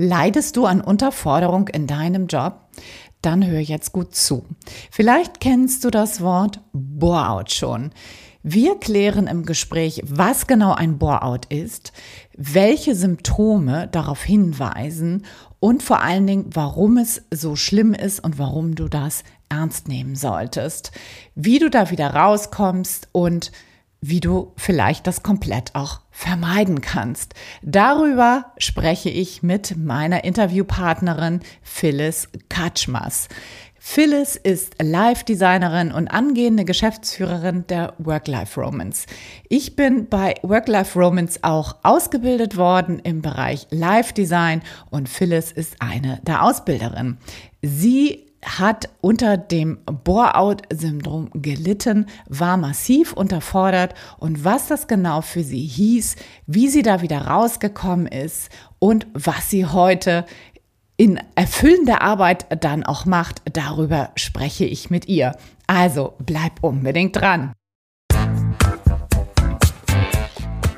Leidest du an Unterforderung in deinem Job? Dann hör jetzt gut zu. Vielleicht kennst du das Wort Bore-out schon. Wir klären im Gespräch, was genau ein Bore-out ist, welche Symptome darauf hinweisen und vor allen Dingen, warum es so schlimm ist und warum du das ernst nehmen solltest, wie du da wieder rauskommst und wie du vielleicht das komplett auch vermeiden kannst. Darüber spreche ich mit meiner Interviewpartnerin Phyllis Katschmas. Phyllis ist Live-Designerin und angehende Geschäftsführerin der Work-Life Romance. Ich bin bei Work-Life Romance auch ausgebildet worden im Bereich Live-Design und Phyllis ist eine der Ausbilderinnen. Sie hat unter dem Bore-out-Syndrom gelitten, war massiv unterfordert und was das genau für sie hieß, wie sie da wieder rausgekommen ist und was sie heute in erfüllender Arbeit dann auch macht, darüber spreche ich mit ihr. Also bleib unbedingt dran.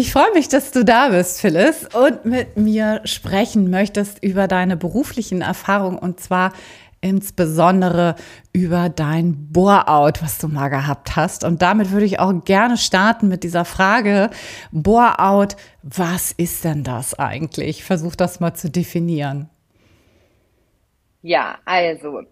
Ich freue mich, dass du da bist, Phyllis, und mit mir sprechen möchtest über deine beruflichen Erfahrungen und zwar insbesondere über dein Bore-out, was du mal gehabt hast. Und damit würde ich auch gerne starten mit dieser Frage, Bore-out, was ist denn das eigentlich? Versuch das mal zu definieren. Ja, also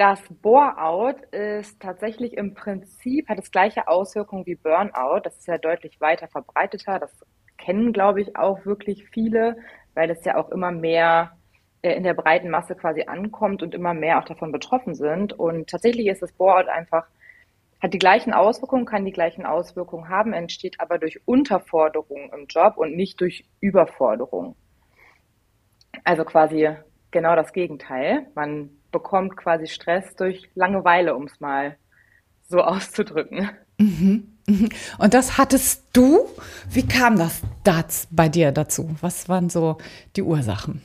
das Bore-out ist tatsächlich im Prinzip, hat das gleiche Auswirkungen wie Burnout. Das ist ja deutlich weiter verbreiteter. Das kennen, glaube ich, auch wirklich viele, weil es ja auch immer mehr äh, in der breiten Masse quasi ankommt und immer mehr auch davon betroffen sind. Und tatsächlich ist das Bore-out einfach, hat die gleichen Auswirkungen, kann die gleichen Auswirkungen haben, entsteht aber durch Unterforderung im Job und nicht durch Überforderung. Also quasi genau das Gegenteil. Man bekommt quasi Stress durch Langeweile, um es mal so auszudrücken. Mhm, mhm. Und das hattest du? Wie kam das, das bei dir dazu? Was waren so die Ursachen?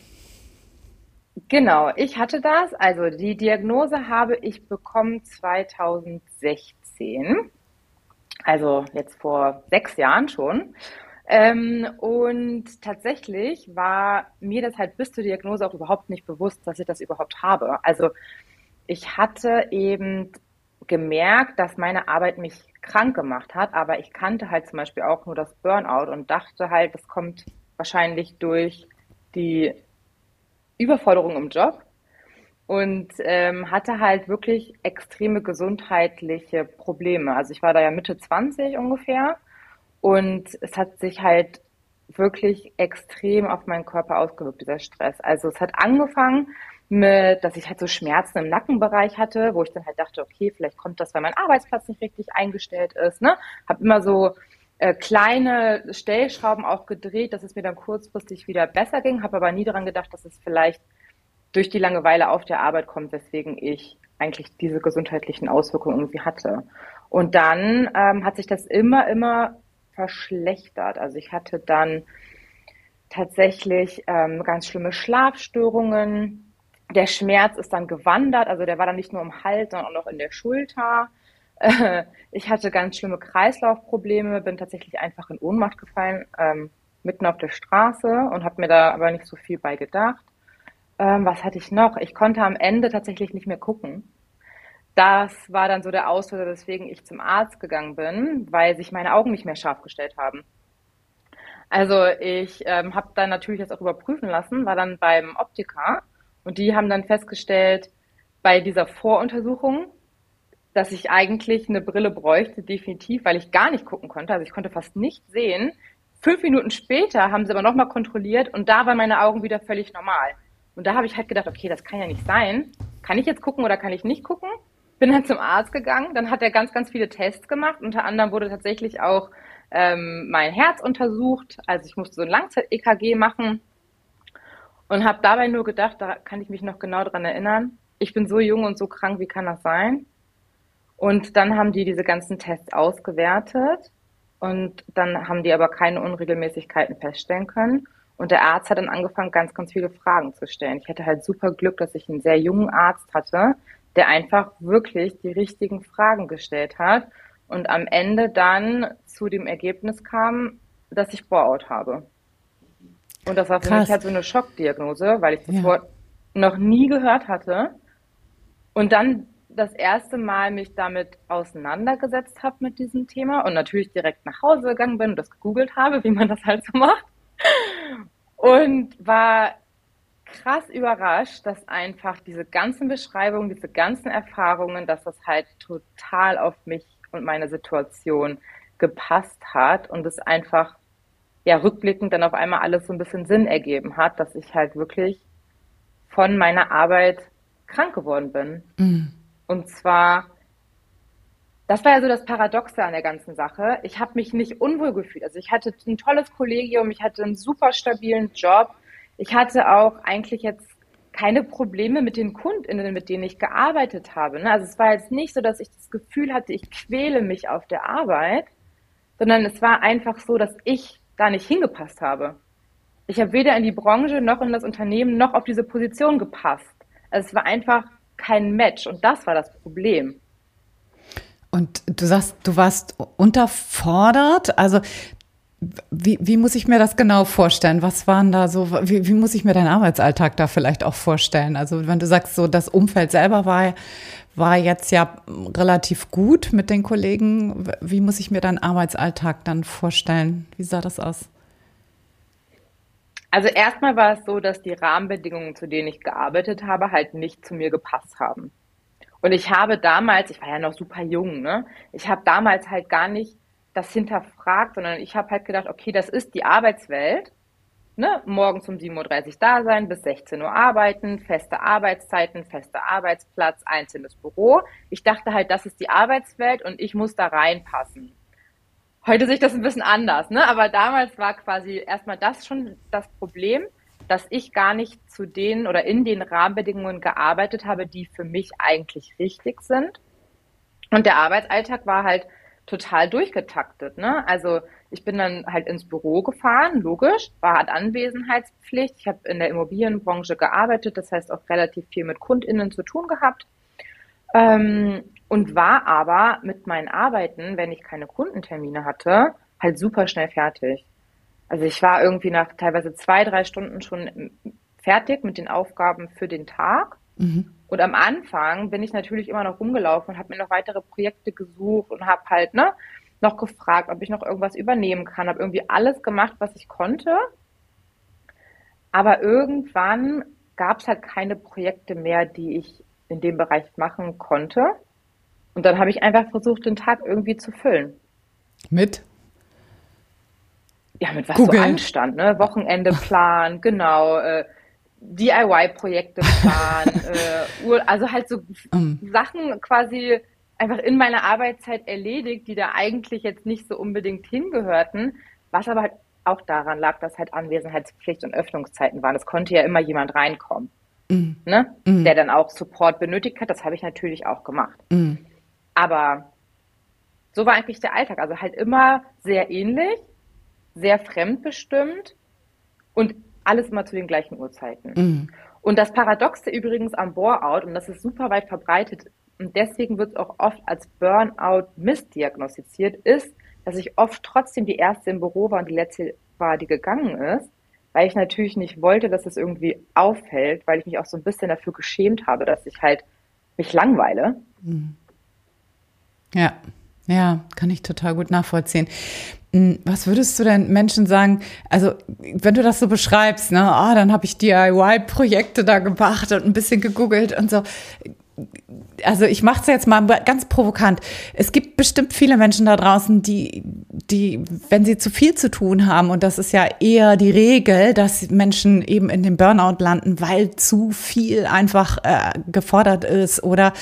Genau, ich hatte das. Also die Diagnose habe ich bekommen 2016. Also jetzt vor sechs Jahren schon. Ähm, und tatsächlich war mir das halt bis zur Diagnose auch überhaupt nicht bewusst, dass ich das überhaupt habe. Also ich hatte eben gemerkt, dass meine Arbeit mich krank gemacht hat, aber ich kannte halt zum Beispiel auch nur das Burnout und dachte halt, das kommt wahrscheinlich durch die Überforderung im Job und ähm, hatte halt wirklich extreme gesundheitliche Probleme. Also ich war da ja Mitte 20 ungefähr und es hat sich halt wirklich extrem auf meinen Körper ausgewirkt, dieser Stress. Also es hat angefangen mit, dass ich halt so Schmerzen im Nackenbereich hatte, wo ich dann halt dachte, okay, vielleicht kommt das, weil mein Arbeitsplatz nicht richtig eingestellt ist. Ne? Habe immer so äh, kleine Stellschrauben auch gedreht, dass es mir dann kurzfristig wieder besser ging, habe aber nie daran gedacht, dass es vielleicht durch die Langeweile auf der Arbeit kommt, weswegen ich eigentlich diese gesundheitlichen Auswirkungen irgendwie hatte. Und dann ähm, hat sich das immer, immer verschlechtert. Also ich hatte dann tatsächlich ähm, ganz schlimme Schlafstörungen. Der Schmerz ist dann gewandert, also der war dann nicht nur im Hals, sondern auch noch in der Schulter. Äh, ich hatte ganz schlimme Kreislaufprobleme, bin tatsächlich einfach in Ohnmacht gefallen, ähm, mitten auf der Straße und habe mir da aber nicht so viel bei gedacht. Ähm, was hatte ich noch? Ich konnte am Ende tatsächlich nicht mehr gucken das war dann so der Auslöser, weswegen ich zum Arzt gegangen bin, weil sich meine Augen nicht mehr scharf gestellt haben. Also ich ähm, habe dann natürlich das auch überprüfen lassen, war dann beim Optiker und die haben dann festgestellt, bei dieser Voruntersuchung, dass ich eigentlich eine Brille bräuchte, definitiv, weil ich gar nicht gucken konnte. Also ich konnte fast nicht sehen. Fünf Minuten später haben sie aber nochmal kontrolliert und da waren meine Augen wieder völlig normal. Und da habe ich halt gedacht, okay, das kann ja nicht sein. Kann ich jetzt gucken oder kann ich nicht gucken? Bin dann zum Arzt gegangen, dann hat er ganz, ganz viele Tests gemacht. Unter anderem wurde tatsächlich auch ähm, mein Herz untersucht. Also ich musste so ein Langzeit-EKG machen. Und habe dabei nur gedacht, da kann ich mich noch genau dran erinnern, ich bin so jung und so krank, wie kann das sein? Und dann haben die diese ganzen Tests ausgewertet und dann haben die aber keine Unregelmäßigkeiten feststellen können. Und der Arzt hat dann angefangen, ganz, ganz viele Fragen zu stellen. Ich hatte halt super Glück, dass ich einen sehr jungen Arzt hatte, der einfach wirklich die richtigen Fragen gestellt hat und am Ende dann zu dem Ergebnis kam, dass ich Bore-out habe. Und das war für Krass. mich halt so eine Schockdiagnose, weil ich das ja. Wort noch nie gehört hatte. Und dann das erste Mal mich damit auseinandergesetzt habe mit diesem Thema und natürlich direkt nach Hause gegangen bin und das gegoogelt habe, wie man das halt so macht. Und war krass überrascht, dass einfach diese ganzen Beschreibungen, diese ganzen Erfahrungen, dass das halt total auf mich und meine Situation gepasst hat und es einfach ja rückblickend dann auf einmal alles so ein bisschen Sinn ergeben hat, dass ich halt wirklich von meiner Arbeit krank geworden bin. Mhm. Und zwar, das war ja so das Paradoxe an der ganzen Sache. Ich habe mich nicht unwohl gefühlt. Also ich hatte ein tolles Kollegium, ich hatte einen super stabilen Job. Ich hatte auch eigentlich jetzt keine Probleme mit den KundInnen, mit denen ich gearbeitet habe. Ne? Also es war jetzt nicht so, dass ich das Gefühl hatte, ich quäle mich auf der Arbeit, sondern es war einfach so, dass ich da nicht hingepasst habe. Ich habe weder in die Branche noch in das Unternehmen noch auf diese Position gepasst. Also es war einfach kein Match und das war das Problem. Und du sagst, du warst unterfordert. Also wie, wie muss ich mir das genau vorstellen? Was waren da so, wie, wie muss ich mir deinen Arbeitsalltag da vielleicht auch vorstellen? Also wenn du sagst, so das Umfeld selber war, war jetzt ja relativ gut mit den Kollegen, wie muss ich mir deinen Arbeitsalltag dann vorstellen? Wie sah das aus? Also erstmal war es so, dass die Rahmenbedingungen, zu denen ich gearbeitet habe, halt nicht zu mir gepasst haben. Und ich habe damals, ich war ja noch super jung, ne? Ich habe damals halt gar nicht das hinterfragt, sondern ich habe halt gedacht, okay, das ist die Arbeitswelt. Ne? Morgens um 7.30 Uhr da sein, bis 16 Uhr arbeiten, feste Arbeitszeiten, fester Arbeitsplatz, einzelnes Büro. Ich dachte halt, das ist die Arbeitswelt und ich muss da reinpassen. Heute sehe ich das ein bisschen anders, ne? Aber damals war quasi erstmal das schon das Problem, dass ich gar nicht zu den oder in den Rahmenbedingungen gearbeitet habe, die für mich eigentlich richtig sind. Und der Arbeitsalltag war halt total durchgetaktet, ne? Also ich bin dann halt ins Büro gefahren, logisch, war Anwesenheitspflicht. Ich habe in der Immobilienbranche gearbeitet, das heißt auch relativ viel mit KundInnen zu tun gehabt. Ähm, und war aber mit meinen Arbeiten, wenn ich keine Kundentermine hatte, halt super schnell fertig. Also ich war irgendwie nach teilweise zwei, drei Stunden schon fertig mit den Aufgaben für den Tag. Mhm. Und am Anfang bin ich natürlich immer noch rumgelaufen und habe mir noch weitere Projekte gesucht und habe halt ne, noch gefragt, ob ich noch irgendwas übernehmen kann. Habe irgendwie alles gemacht, was ich konnte. Aber irgendwann gab es halt keine Projekte mehr, die ich in dem Bereich machen konnte. Und dann habe ich einfach versucht, den Tag irgendwie zu füllen. Mit? Ja, mit was Google. so anstand, ne? Wochenende planen, genau, äh, DIY-Projekte planen, äh, also halt so um. Sachen quasi einfach in meiner Arbeitszeit erledigt, die da eigentlich jetzt nicht so unbedingt hingehörten, was aber halt auch daran lag, dass halt Anwesenheitspflicht und Öffnungszeiten waren. Es konnte ja immer jemand reinkommen, mm. ne? Mm. der dann auch Support benötigt hat. Das habe ich natürlich auch gemacht. Mm. Aber so war eigentlich der Alltag. Also halt immer sehr ähnlich, sehr fremdbestimmt und alles immer zu den gleichen Uhrzeiten. Mhm. Und das Paradoxe übrigens am Bore-out, und das ist super weit verbreitet, und deswegen wird es auch oft als Burnout missdiagnostiziert, ist, dass ich oft trotzdem die erste im Büro war und die letzte war, die gegangen ist, weil ich natürlich nicht wollte, dass es irgendwie auffällt, weil ich mich auch so ein bisschen dafür geschämt habe, dass ich halt mich langweile. Mhm. Ja, ja, kann ich total gut nachvollziehen. Hm, was würdest du denn Menschen sagen? Also, wenn du das so beschreibst, ne, ah, dann habe ich DIY-Projekte da gemacht und ein bisschen gegoogelt und so also ich mache es jetzt mal ganz provokant. Es gibt bestimmt viele Menschen da draußen, die, die, wenn sie zu viel zu tun haben, und das ist ja eher die Regel, dass Menschen eben in den Burnout landen, weil zu viel einfach äh, gefordert ist oder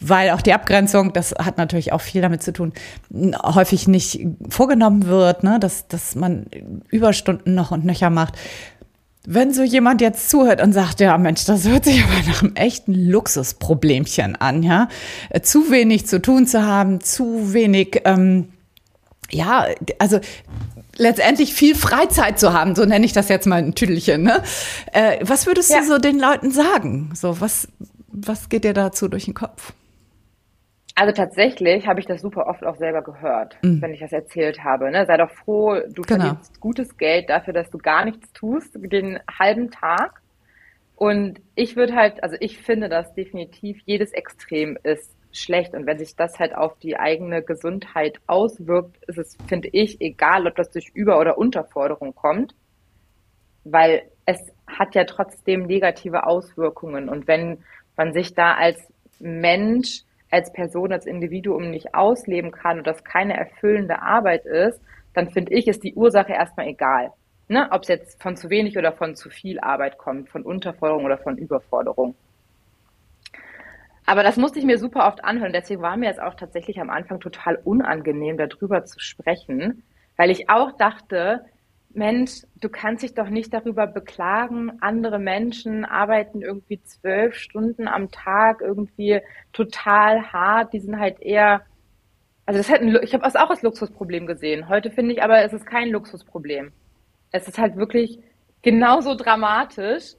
weil auch die Abgrenzung, das hat natürlich auch viel damit zu tun, häufig nicht vorgenommen wird, ne? dass, dass man Überstunden noch und nöcher macht. Wenn so jemand jetzt zuhört und sagt, ja Mensch, das hört sich aber nach einem echten Luxusproblemchen an, ja, äh, zu wenig zu tun zu haben, zu wenig, ähm, ja, also letztendlich viel Freizeit zu haben, so nenne ich das jetzt mal ein Tüdelchen. Ne? Äh, was würdest ja. du so den Leuten sagen? So was, was geht dir dazu durch den Kopf? Also tatsächlich habe ich das super oft auch selber gehört, mhm. wenn ich das erzählt habe. Ne? Sei doch froh, du genau. verdienst gutes Geld dafür, dass du gar nichts tust, den halben Tag. Und ich würde halt, also ich finde, dass definitiv jedes Extrem ist schlecht. Und wenn sich das halt auf die eigene Gesundheit auswirkt, ist es, finde ich, egal, ob das durch Über- oder Unterforderung kommt, weil es hat ja trotzdem negative Auswirkungen. Und wenn man sich da als Mensch, als Person, als Individuum nicht ausleben kann und das keine erfüllende Arbeit ist, dann finde ich, ist die Ursache erstmal egal. Ne? Ob es jetzt von zu wenig oder von zu viel Arbeit kommt, von Unterforderung oder von Überforderung. Aber das musste ich mir super oft anhören. Deswegen war mir es auch tatsächlich am Anfang total unangenehm, darüber zu sprechen, weil ich auch dachte, Mensch, du kannst dich doch nicht darüber beklagen, andere Menschen arbeiten irgendwie zwölf Stunden am Tag irgendwie total hart, die sind halt eher, also das hätten, ich habe es auch als Luxusproblem gesehen. Heute finde ich aber, es ist kein Luxusproblem. Es ist halt wirklich genauso dramatisch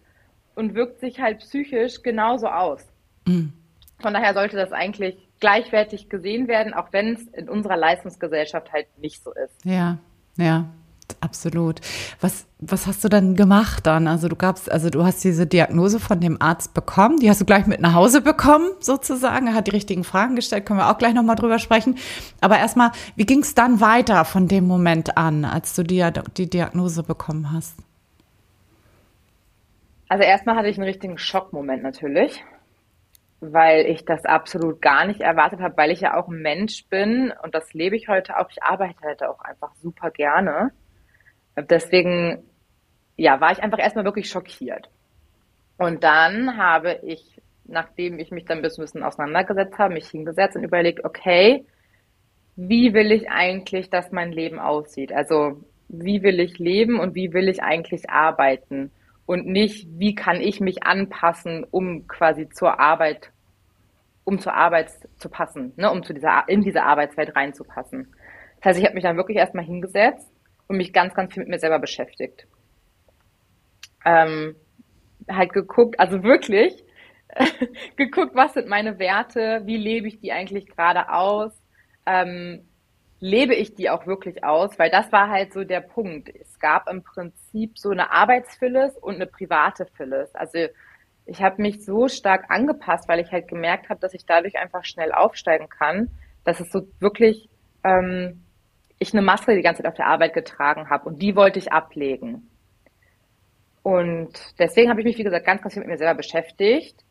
und wirkt sich halt psychisch genauso aus. Mhm. Von daher sollte das eigentlich gleichwertig gesehen werden, auch wenn es in unserer Leistungsgesellschaft halt nicht so ist. Ja, ja, absolut. Was, was hast du dann gemacht dann? Also du gabst, also du hast diese Diagnose von dem Arzt bekommen, die hast du gleich mit nach Hause bekommen, sozusagen. Er hat die richtigen Fragen gestellt, können wir auch gleich nochmal drüber sprechen. Aber erstmal, wie ging es dann weiter von dem Moment an, als du die, die Diagnose bekommen hast? Also erstmal hatte ich einen richtigen Schockmoment natürlich weil ich das absolut gar nicht erwartet habe, weil ich ja auch ein Mensch bin und das lebe ich heute auch. Ich arbeite heute auch einfach super gerne. Deswegen, ja, war ich einfach erstmal wirklich schockiert. Und dann habe ich, nachdem ich mich dann ein bisschen auseinandergesetzt habe, mich hingesetzt und überlegt, okay, wie will ich eigentlich, dass mein Leben aussieht? Also, wie will ich leben und wie will ich eigentlich arbeiten? und nicht, wie kann ich mich anpassen, um quasi zur Arbeit, um zur Arbeit zu passen, ne, um zu dieser, in diese Arbeitswelt reinzupassen. Das heißt, ich habe mich dann wirklich erstmal hingesetzt und mich ganz, ganz viel mit mir selber beschäftigt. Ähm, halt geguckt, also wirklich geguckt, was sind meine Werte, wie lebe ich die eigentlich gerade aus, ähm, lebe ich die auch wirklich aus? Weil das war halt so der Punkt. Es gab im Prinzip so eine Arbeitsphyllis und eine private Phyllis. Also ich habe mich so stark angepasst, weil ich halt gemerkt habe, dass ich dadurch einfach schnell aufsteigen kann, dass es so wirklich ähm, ich eine Maske die ganze Zeit auf der Arbeit getragen habe und die wollte ich ablegen. Und deswegen habe ich mich, wie gesagt, ganz, ganz viel mit mir selber beschäftigt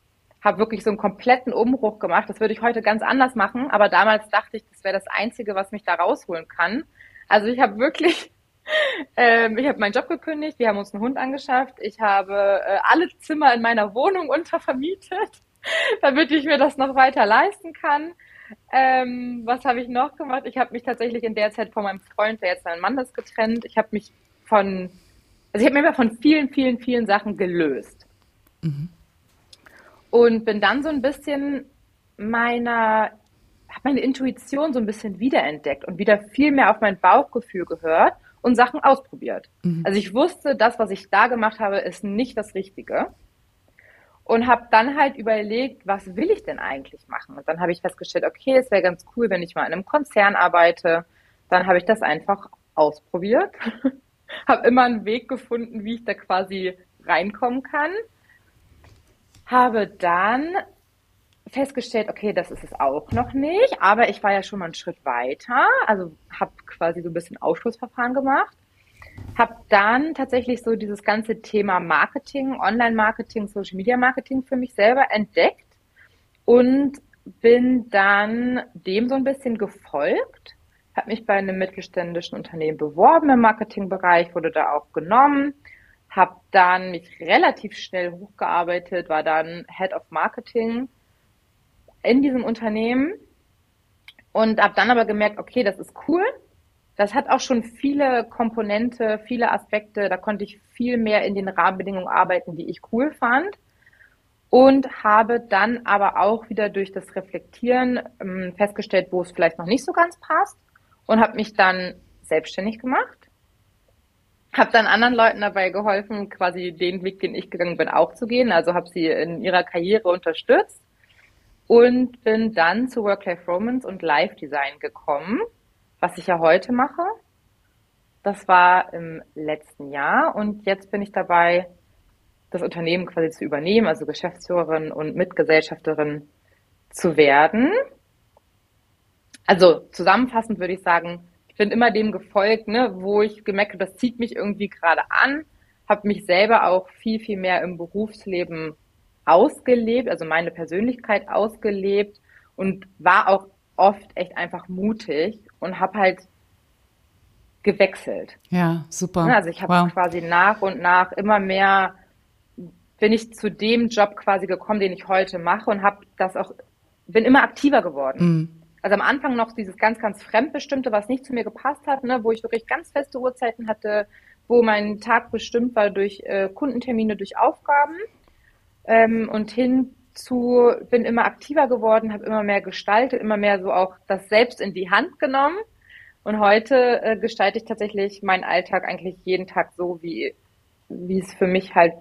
habe wirklich so einen kompletten Umbruch gemacht. Das würde ich heute ganz anders machen, aber damals dachte ich, das wäre das Einzige, was mich da rausholen kann. Also ich habe wirklich, ähm, ich habe meinen Job gekündigt, wir haben uns einen Hund angeschafft, ich habe äh, alle Zimmer in meiner Wohnung untervermietet, damit ich mir das noch weiter leisten kann. Ähm, was habe ich noch gemacht? Ich habe mich tatsächlich in der Zeit von meinem Freund, der jetzt mein Mann ist, getrennt. Ich habe mich von, also ich habe mich von vielen, vielen, vielen Sachen gelöst. Mhm. Und bin dann so ein bisschen meiner, habe meine Intuition so ein bisschen wiederentdeckt und wieder viel mehr auf mein Bauchgefühl gehört und Sachen ausprobiert. Mhm. Also ich wusste, das, was ich da gemacht habe, ist nicht das Richtige. Und habe dann halt überlegt, was will ich denn eigentlich machen? Und dann habe ich festgestellt, okay, es wäre ganz cool, wenn ich mal in einem Konzern arbeite. Dann habe ich das einfach ausprobiert, habe immer einen Weg gefunden, wie ich da quasi reinkommen kann. Habe dann festgestellt, okay, das ist es auch noch nicht, aber ich war ja schon mal einen Schritt weiter, also habe quasi so ein bisschen Ausschlussverfahren gemacht, habe dann tatsächlich so dieses ganze Thema Marketing, Online-Marketing, Social-Media-Marketing für mich selber entdeckt und bin dann dem so ein bisschen gefolgt, habe mich bei einem mittelständischen Unternehmen beworben im Marketingbereich, wurde da auch genommen, habe dann mich relativ schnell hochgearbeitet, war dann Head of Marketing in diesem Unternehmen und habe dann aber gemerkt, okay, das ist cool, das hat auch schon viele Komponente, viele Aspekte. Da konnte ich viel mehr in den Rahmenbedingungen arbeiten, die ich cool fand. Und habe dann aber auch wieder durch das Reflektieren ähm, festgestellt, wo es vielleicht noch nicht so ganz passt. Und habe mich dann selbstständig gemacht. Habe dann anderen Leuten dabei geholfen, quasi den Weg, den ich gegangen bin, auch zu gehen. Also habe sie in ihrer Karriere unterstützt und bin dann zu Work-Life Romance und Live Design gekommen, was ich ja heute mache. Das war im letzten Jahr und jetzt bin ich dabei, das Unternehmen quasi zu übernehmen, also Geschäftsführerin und Mitgesellschafterin zu werden. Also zusammenfassend würde ich sagen, ich bin immer dem gefolgt, ne, wo ich gemerkt habe, das zieht mich irgendwie gerade an, habe mich selber auch viel, viel mehr im Berufsleben ausgelebt, also meine Persönlichkeit ausgelebt und war auch oft echt einfach mutig und habe halt gewechselt. Ja, super. Also ich habe wow. quasi nach und nach immer mehr bin ich zu dem Job quasi gekommen, den ich heute mache und habe das auch bin immer aktiver geworden. Mm. Also am Anfang noch dieses ganz ganz fremdbestimmte, was nicht zu mir gepasst hat, ne, wo ich wirklich ganz feste Uhrzeiten hatte, wo mein Tag bestimmt war durch äh, Kundentermine, durch Aufgaben ähm, und hin zu, bin immer aktiver geworden, habe immer mehr gestaltet, immer mehr so auch das selbst in die Hand genommen. Und heute äh, gestalte ich tatsächlich meinen Alltag eigentlich jeden Tag so, wie, wie es für mich halt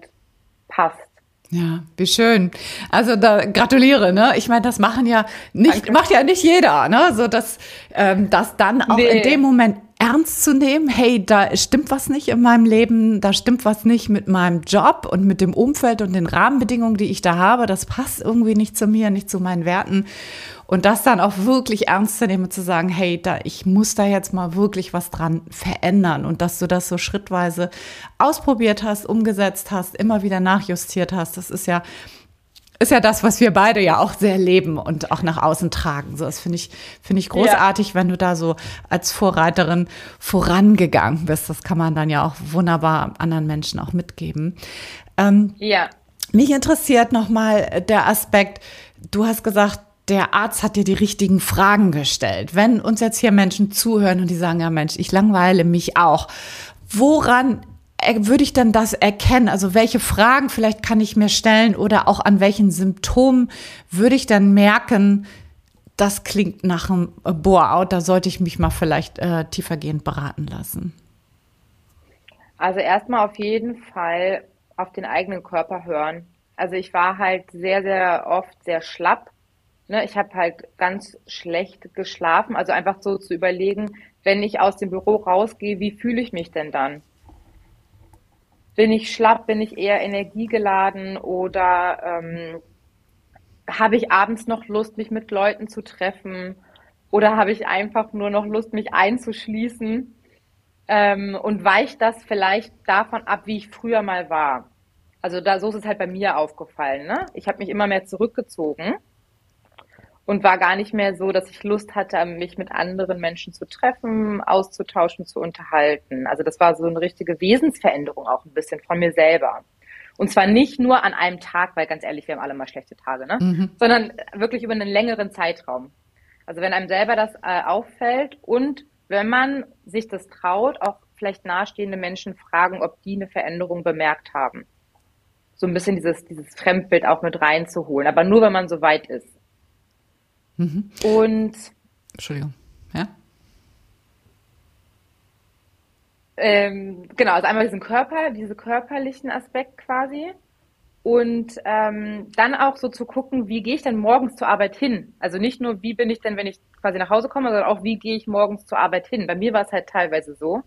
passt. Ja, wie schön. Also da gratuliere, ne? Ich meine, das machen ja nicht, Danke. macht ja nicht jeder, ne? So dass ähm, das dann auch nee. in dem Moment ernst zu nehmen, hey, da stimmt was nicht in meinem Leben, da stimmt was nicht mit meinem Job und mit dem Umfeld und den Rahmenbedingungen, die ich da habe, das passt irgendwie nicht zu mir, nicht zu meinen Werten. Und das dann auch wirklich ernst zu nehmen, zu sagen, hey, da, ich muss da jetzt mal wirklich was dran verändern. Und dass du das so schrittweise ausprobiert hast, umgesetzt hast, immer wieder nachjustiert hast, das ist ja ist ja das, was wir beide ja auch sehr leben und auch nach außen tragen. So, das finde ich, finde ich großartig, ja. wenn du da so als Vorreiterin vorangegangen bist. Das kann man dann ja auch wunderbar anderen Menschen auch mitgeben. Ähm, ja. Mich interessiert nochmal der Aspekt, du hast gesagt, der Arzt hat dir die richtigen Fragen gestellt. Wenn uns jetzt hier Menschen zuhören und die sagen, ja Mensch, ich langweile mich auch. Woran würde ich dann das erkennen? Also welche Fragen vielleicht kann ich mir stellen oder auch an welchen Symptomen würde ich dann merken, das klingt nach einem Bore-out, da sollte ich mich mal vielleicht äh, tiefergehend beraten lassen? Also erstmal auf jeden Fall auf den eigenen Körper hören. Also ich war halt sehr, sehr oft sehr schlapp. Ne? Ich habe halt ganz schlecht geschlafen. Also einfach so zu überlegen, wenn ich aus dem Büro rausgehe, wie fühle ich mich denn dann? Bin ich schlapp, bin ich eher energiegeladen oder ähm, habe ich abends noch Lust, mich mit Leuten zu treffen oder habe ich einfach nur noch Lust, mich einzuschließen ähm, und weicht das vielleicht davon ab, wie ich früher mal war. Also da so ist es halt bei mir aufgefallen. Ne? Ich habe mich immer mehr zurückgezogen und war gar nicht mehr so, dass ich Lust hatte, mich mit anderen Menschen zu treffen, auszutauschen, zu unterhalten. Also das war so eine richtige Wesensveränderung auch ein bisschen von mir selber. Und zwar nicht nur an einem Tag, weil ganz ehrlich, wir haben alle mal schlechte Tage, ne? Mhm. Sondern wirklich über einen längeren Zeitraum. Also wenn einem selber das äh, auffällt und wenn man sich das traut, auch vielleicht nahestehende Menschen fragen, ob die eine Veränderung bemerkt haben. So ein bisschen dieses, dieses Fremdbild auch mit reinzuholen. Aber nur, wenn man so weit ist. Mhm. Und Entschuldigung, ja? Ähm, genau, also einmal diesen Körper, diese körperlichen Aspekt quasi. Und ähm, dann auch so zu gucken, wie gehe ich denn morgens zur Arbeit hin? Also nicht nur, wie bin ich denn, wenn ich quasi nach Hause komme, sondern auch, wie gehe ich morgens zur Arbeit hin? Bei mir war es halt teilweise so,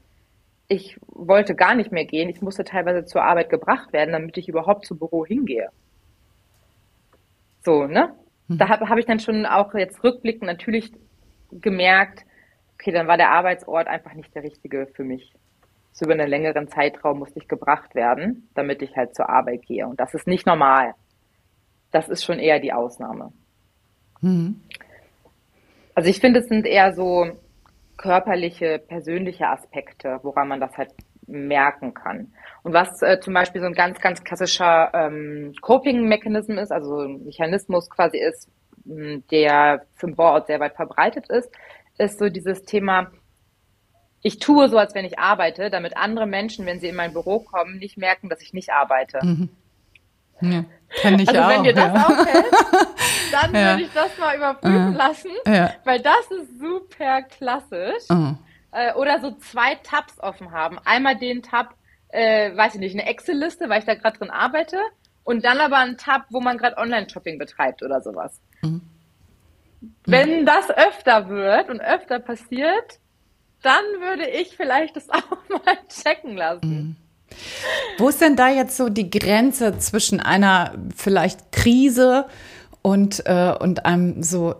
ich wollte gar nicht mehr gehen. Ich musste teilweise zur Arbeit gebracht werden, damit ich überhaupt zum Büro hingehe. So, ne? Mhm. Da habe hab ich dann schon auch jetzt rückblickend natürlich gemerkt, okay, dann war der Arbeitsort einfach nicht der richtige für mich. So über einen längeren Zeitraum musste ich gebracht werden, damit ich halt zur Arbeit gehe. Und das ist nicht normal. Das ist schon eher die Ausnahme. Mhm. Also ich finde, es sind eher so körperliche, persönliche Aspekte, woran man das halt merken kann. Und was äh, zum Beispiel so ein ganz, ganz klassischer ähm, Coping-Mechanism ist, also ein Mechanismus quasi ist, der für den Bore-out sehr weit verbreitet ist, ist so dieses Thema, ich tue so, als wenn ich arbeite, damit andere Menschen, wenn sie in mein Büro kommen, nicht merken, dass ich nicht arbeite. Mhm. Ja, kenn ich also auch, wenn dir das ja. auffällt, dann ja. würde ich das mal überprüfen lassen, weil das ist super klassisch. Mhm. Äh, oder so zwei Tabs offen haben. Einmal den Tab, äh, weiß ich nicht, eine Excel-Liste, weil ich da gerade drin arbeite, und dann aber einen Tab, wo man gerade Online-Shopping betreibt oder sowas. Mhm. Wenn das öfter wird und öfter passiert, dann würde ich vielleicht das auch mal checken lassen. Mhm. Wo ist denn da jetzt so die Grenze zwischen einer vielleicht Krise und, äh, und einem so,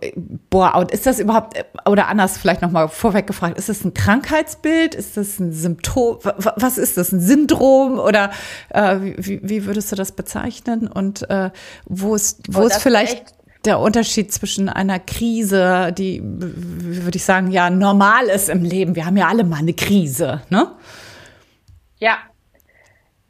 boah, ist das überhaupt, oder anders vielleicht nochmal vorweg gefragt, ist das ein Krankheitsbild? Ist das ein Symptom? Was ist das? Ein Syndrom? Oder äh, wie, wie würdest du das bezeichnen? Und äh, wo ist, wo oh, ist vielleicht der Unterschied zwischen einer Krise, die, würde ich sagen, ja, normal ist im Leben. Wir haben ja alle mal eine Krise, ne? Ja.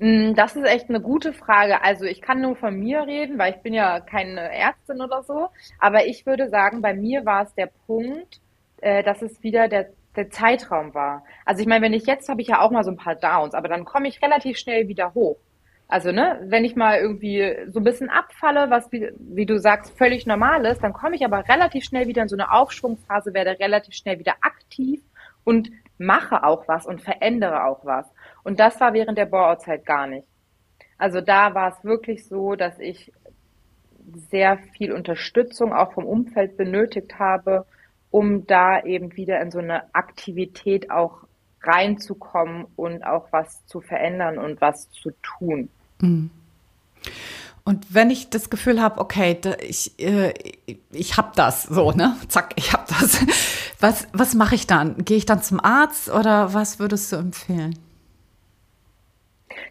Mm, das ist echt eine gute Frage. Also ich kann nur von mir reden, weil ich bin ja keine Ärztin oder so. Aber ich würde sagen, bei mir war es der Punkt, äh, dass es wieder der, der Zeitraum war. Also ich meine, wenn ich jetzt habe ich ja auch mal so ein paar Downs, aber dann komme ich relativ schnell wieder hoch. Also, ne, wenn ich mal irgendwie so ein bisschen abfalle, was, wie, wie du sagst, völlig normal ist, dann komme ich aber relativ schnell wieder in so eine Aufschwungphase, werde relativ schnell wieder aktiv und mache auch was und verändere auch was. Und das war während der Bore-out-Zeit gar nicht. Also da war es wirklich so, dass ich sehr viel Unterstützung auch vom Umfeld benötigt habe, um da eben wieder in so eine Aktivität auch reinzukommen und auch was zu verändern und was zu tun. Mhm. Und wenn ich das Gefühl habe, okay, ich, äh, ich habe das, so, ne? Zack, ich habe das. Was, was mache ich dann? Gehe ich dann zum Arzt oder was würdest du empfehlen?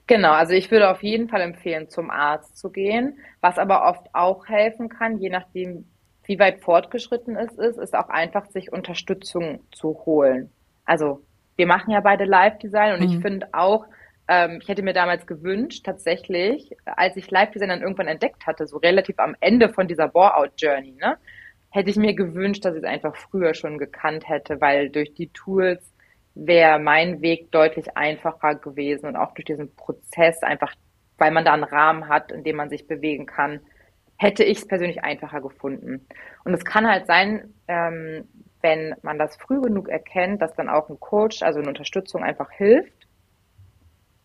Genau, also ich würde auf jeden Fall empfehlen, zum Arzt zu gehen. Was aber oft auch helfen kann, je nachdem, wie weit fortgeschritten es ist, ist auch einfach, sich Unterstützung zu holen. Also wir machen ja beide Live-Design und mhm. ich finde auch, ähm, ich hätte mir damals gewünscht, tatsächlich, als ich Live-Design dann irgendwann entdeckt hatte, so relativ am Ende von dieser Bore-out-Journey, ne, hätte ich mir gewünscht, dass ich es einfach früher schon gekannt hätte, weil durch die Tools wäre mein Weg deutlich einfacher gewesen und auch durch diesen Prozess einfach, weil man da einen Rahmen hat, in dem man sich bewegen kann, hätte ich es persönlich einfacher gefunden. Und es kann halt sein, ähm, wenn man das früh genug erkennt, dass dann auch ein Coach, also eine Unterstützung einfach hilft,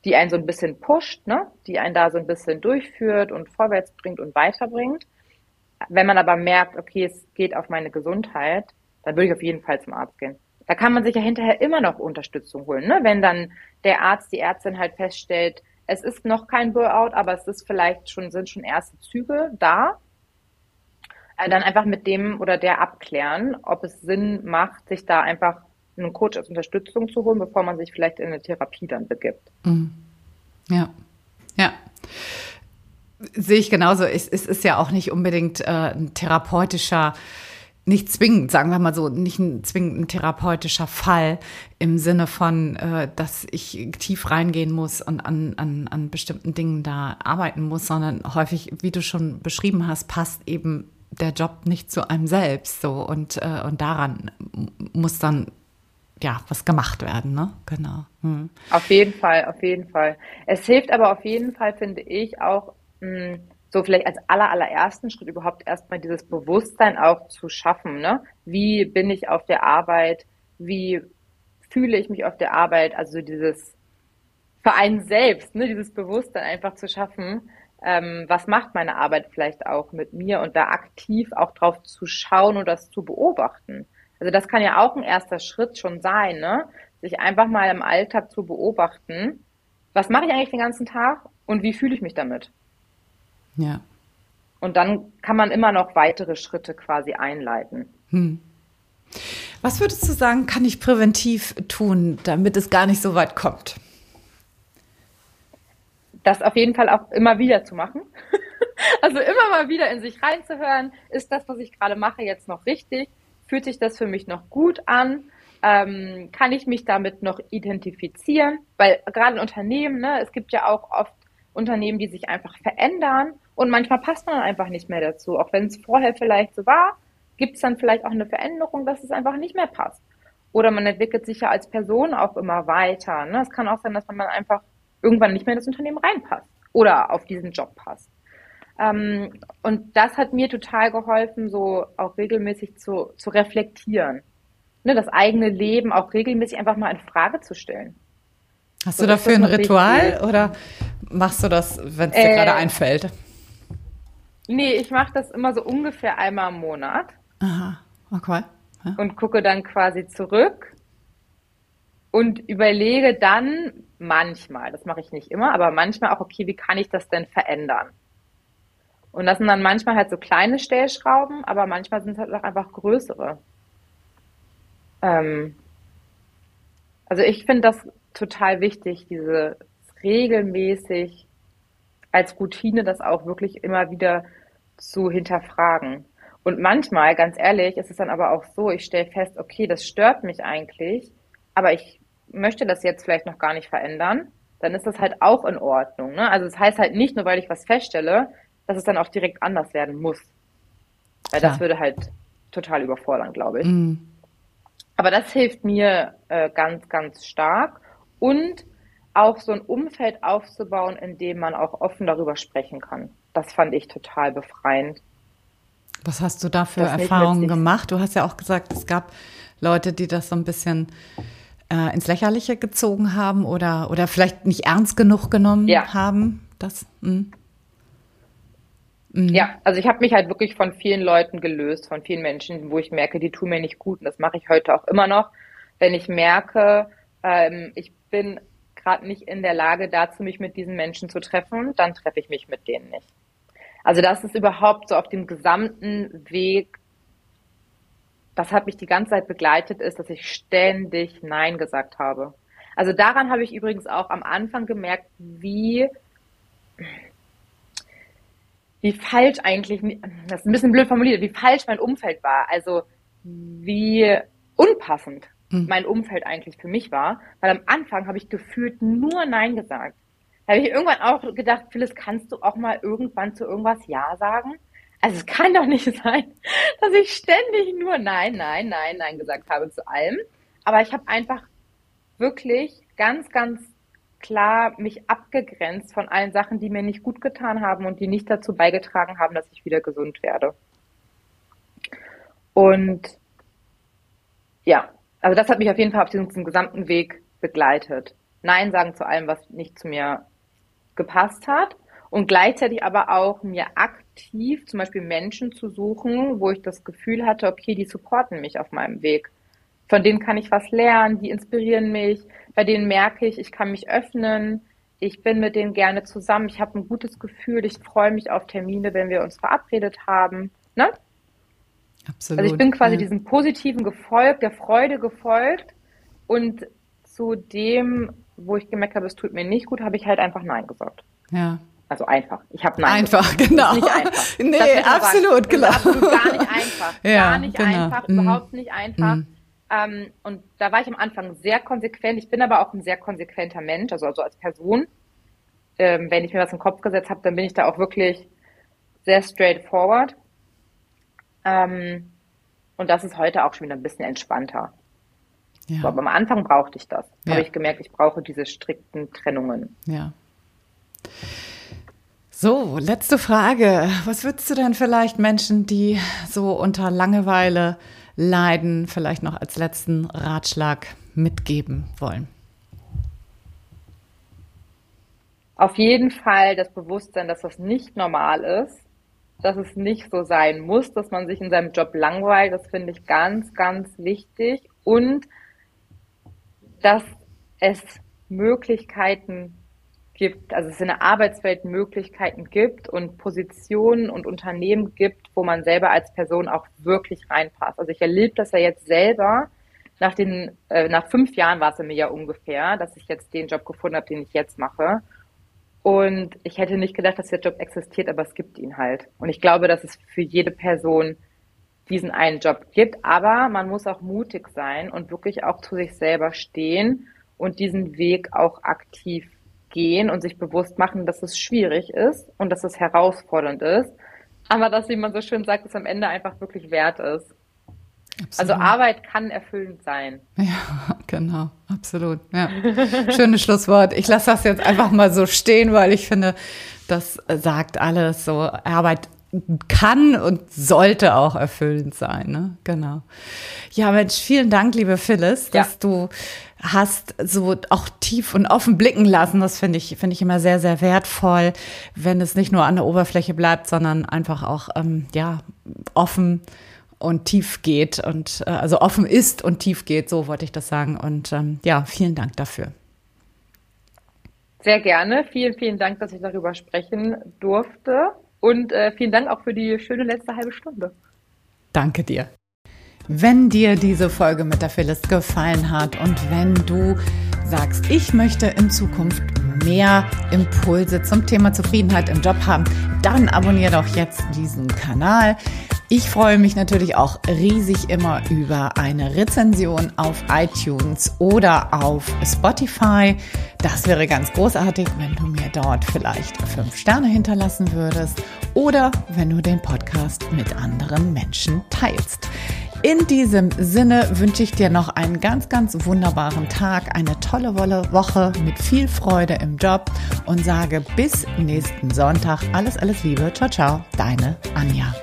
die einen so ein bisschen pusht, ne? die einen da so ein bisschen durchführt und vorwärts bringt und weiterbringt. Wenn man aber merkt, okay, es geht auf meine Gesundheit, dann würde ich auf jeden Fall zum Arzt gehen. Da kann man sich ja hinterher immer noch Unterstützung holen, ne? wenn dann der Arzt, die Ärztin halt feststellt, es ist noch kein Burnout, aber es ist vielleicht schon, sind schon erste Züge da. Äh, dann einfach mit dem oder der abklären, ob es Sinn macht, sich da einfach einen Coach als Unterstützung zu holen, bevor man sich vielleicht in eine Therapie dann begibt. Mhm. Ja, ja. Sehe ich genauso. Es, ist ja auch nicht unbedingt äh, ein therapeutischer, nicht zwingend, sagen wir mal so, nicht ein zwingend ein therapeutischer Fall im Sinne von, äh, dass ich tief reingehen muss und an, an, an bestimmten Dingen da arbeiten muss, sondern häufig, wie du schon beschrieben hast, passt eben der Job nicht zu einem selbst so und, äh, und daran muss dann ja, was gemacht werden, ne? Genau. Hm. Auf jeden Fall, auf jeden Fall. Es hilft aber auf jeden Fall, finde ich, auch mh, hm, so vielleicht als aller, allerersten Schritt überhaupt erstmal dieses Bewusstsein auch zu schaffen, ne? Wie bin ich auf der Arbeit? Wie fühle ich mich auf der Arbeit? Also dieses für einen selbst, ne? Dieses Bewusstsein einfach zu schaffen. Ähm, was macht meine Arbeit vielleicht auch mit mir und da aktiv auch drauf zu schauen und das zu beobachten. Also das kann ja auch ein erster Schritt schon sein, ne? Sich einfach mal im Alltag zu beobachten, was mache ich eigentlich den ganzen Tag und wie fühle ich mich damit? Ja. Und dann kann man immer noch weitere Schritte quasi einleiten. Hm. Was würdest du sagen, kann ich präventiv tun, damit es gar nicht so weit kommt? Das auf jeden Fall auch immer wieder zu machen. also immer mal wieder in sich reinzuhören, ist das, was ich gerade mache, jetzt noch richtig? Fühlt sich das für mich noch gut an? Ähm, kann ich mich damit noch identifizieren? Weil gerade in Unternehmen, ne, es gibt ja auch oft Unternehmen, die sich einfach verändern und manchmal passt man einfach nicht mehr dazu. Auch wenn es vorher vielleicht so war, gibt es dann vielleicht auch eine Veränderung, dass es einfach nicht mehr passt. Oder man entwickelt sich ja als Person auch immer weiter. Ne? Es kann auch sein, dass man einfach irgendwann nicht mehr in das Unternehmen reinpasst oder auf diesen Job passt. Ähm, und das hat mir total geholfen, so auch regelmäßig zu, zu reflektieren. Ne, das eigene Leben auch regelmäßig einfach mal in Frage zu stellen. Hast so, du dafür ein Ritual wichtig. oder machst du das, wenn es dir äh, gerade einfällt? Nee, ich mache das immer so ungefähr einmal im Monat. Aha, okay. Ja. Und gucke dann quasi zurück und überlege dann manchmal, das mache ich nicht immer, aber manchmal auch, okay, wie kann ich das denn verändern? Und das sind dann manchmal halt so kleine Stellschrauben, aber manchmal sind es halt auch einfach größere. Ähm, also ich finde das total wichtig, diese regelmäßig als Routine das auch wirklich immer wieder zu hinterfragen. Und manchmal, ganz ehrlich, ist es dann aber auch so, ich stelle fest, okay, das stört mich eigentlich, aber ich möchte das jetzt vielleicht noch gar nicht verändern, dann ist das halt auch in Ordnung. Ne? Also es das heißt halt nicht nur, weil ich was feststelle, dass es dann auch direkt anders werden muss. Weil Klar. das würde halt total überfordern, glaube ich. Mm. Aber das hilft mir äh, ganz, ganz stark. Und auch so ein Umfeld aufzubauen, in dem man auch offen darüber sprechen kann. Das fand ich total befreiend. Was hast du da für das Erfahrungen gemacht? Du hast ja auch gesagt, es gab Leute, die das so ein bisschen äh, ins Lächerliche gezogen haben oder, oder vielleicht nicht ernst genug genommen ja. haben. Das, mh. Mhm. Ja, also ich habe mich halt wirklich von vielen Leuten gelöst, von vielen Menschen, wo ich merke, die tun mir nicht gut. Und das mache ich heute auch immer noch. Wenn ich merke, ähm, ich bin gerade nicht in der Lage dazu, mich mit diesen Menschen zu treffen, dann treffe ich mich mit denen nicht. Also das ist überhaupt so auf dem gesamten Weg, das hat mich die ganze Zeit begleitet, ist, dass ich ständig Nein gesagt habe. Also daran habe ich übrigens auch am Anfang gemerkt, wie wie falsch eigentlich, das ist ein bisschen blöd formuliert, wie falsch mein Umfeld war. Also wie unpassend hm. mein Umfeld eigentlich für mich war. Weil am Anfang habe ich gefühlt nur Nein gesagt. Habe ich irgendwann auch gedacht, Phyllis, kannst du auch mal irgendwann zu irgendwas Ja sagen? Also es kann doch nicht sein, dass ich ständig nur Nein, Nein, Nein, Nein gesagt habe zu allem. Aber ich habe einfach wirklich ganz, ganz klar mich abgegrenzt von allen Sachen, die mir nicht gut getan haben und die nicht dazu beigetragen haben, dass ich wieder gesund werde. Und ja, also das hat mich auf jeden Fall auf diesem gesamten Weg begleitet. Nein sagen zu allem, was nicht zu mir gepasst hat und gleichzeitig aber auch mir aktiv zum Beispiel Menschen zu suchen, wo ich das Gefühl hatte, okay, die supporten mich auf meinem Weg von denen kann ich was lernen, die inspirieren mich, bei denen merke ich, ich kann mich öffnen, ich bin mit denen gerne zusammen, ich habe ein gutes Gefühl, ich freue mich auf Termine, wenn wir uns verabredet haben. Ne? Absolut. Also ich bin quasi ja. diesem positiven gefolgt, der Freude gefolgt und zu dem, wo ich gemerkt habe, es tut mir nicht gut, habe ich halt einfach Nein gesagt. Ja. Also einfach. Ich habe Nein Einfach, gesagt. genau. Nicht einfach. Nee, absolut, genau. Absolut gar nicht einfach. Ja, gar nicht genau. einfach, mhm. überhaupt nicht einfach. Mhm. Ähm, und da war ich am Anfang sehr konsequent. Ich bin aber auch ein sehr konsequenter Mensch, also, also als Person. Ähm, wenn ich mir was im Kopf gesetzt habe, dann bin ich da auch wirklich sehr straightforward. Ähm, und das ist heute auch schon wieder ein bisschen entspannter. Ja. Aber am Anfang brauchte ich das. Ja. Habe ich gemerkt, ich brauche diese strikten Trennungen. Ja. So, letzte Frage. Was würdest du denn vielleicht Menschen, die so unter Langeweile leiden, vielleicht noch als letzten Ratschlag mitgeben wollen? Auf jeden Fall das Bewusstsein, dass das nicht normal ist, dass es nicht so sein muss, dass man sich in seinem Job langweilt. Das finde ich ganz, ganz wichtig. Und dass es Möglichkeiten gibt, also es in der Arbeitswelt Möglichkeiten gibt und Positionen und Unternehmen gibt, wo man selber als Person auch wirklich reinpasst. Also ich erlebe das ja jetzt selber. Nach den, äh, nach fünf Jahren war es mir ja ungefähr, dass ich jetzt den Job gefunden habe, den ich jetzt mache. Und ich hätte nicht gedacht, dass der Job existiert, aber es gibt ihn halt. Und ich glaube, dass es für jede Person diesen einen Job gibt. Aber man muss auch mutig sein und wirklich auch zu sich selber stehen und diesen Weg auch aktiv gehen und sich bewusst machen, dass es schwierig ist und dass es herausfordernd ist, aber dass, wie man so schön sagt, es am Ende einfach wirklich wert ist. Also Arbeit kann erfüllend sein. Ja, genau, absolut. Ja. Schönes Schlusswort. Ich lasse das jetzt einfach mal so stehen, weil ich finde, das sagt alles so. Arbeit kann und sollte auch erfüllend sein. Ne? Genau. Ja, Mensch, vielen Dank, liebe Phyllis, dass ja. du hast so auch tief und offen blicken lassen. Das finde ich, finde ich immer sehr, sehr wertvoll, wenn es nicht nur an der Oberfläche bleibt, sondern einfach auch, ähm, ja, offen und tief geht und äh, also offen ist und tief geht, so wollte ich das sagen. Und ähm, ja, vielen Dank dafür. Sehr gerne. Vielen, vielen Dank, dass ich darüber sprechen durfte. Und äh, vielen Dank auch für die schöne letzte halbe Stunde. Danke dir. Wenn dir diese Folge mit der Phyllis gefallen hat und wenn du sagst, ich möchte in Zukunft mehr Impulse zum Thema Zufriedenheit im Job haben, dann abonniere doch jetzt diesen Kanal. Ich freue mich natürlich auch riesig immer über eine Rezension auf iTunes oder auf Spotify. Das wäre ganz großartig, wenn du mir dort vielleicht fünf Sterne hinterlassen würdest oder wenn du den Podcast mit anderen Menschen teilst. In diesem Sinne wünsche ich dir noch einen ganz, ganz wunderbaren Tag, eine tolle Woche mit viel Freude im Job und sage bis nächsten Sonntag alles, alles Liebe. Ciao, ciao, deine Anja.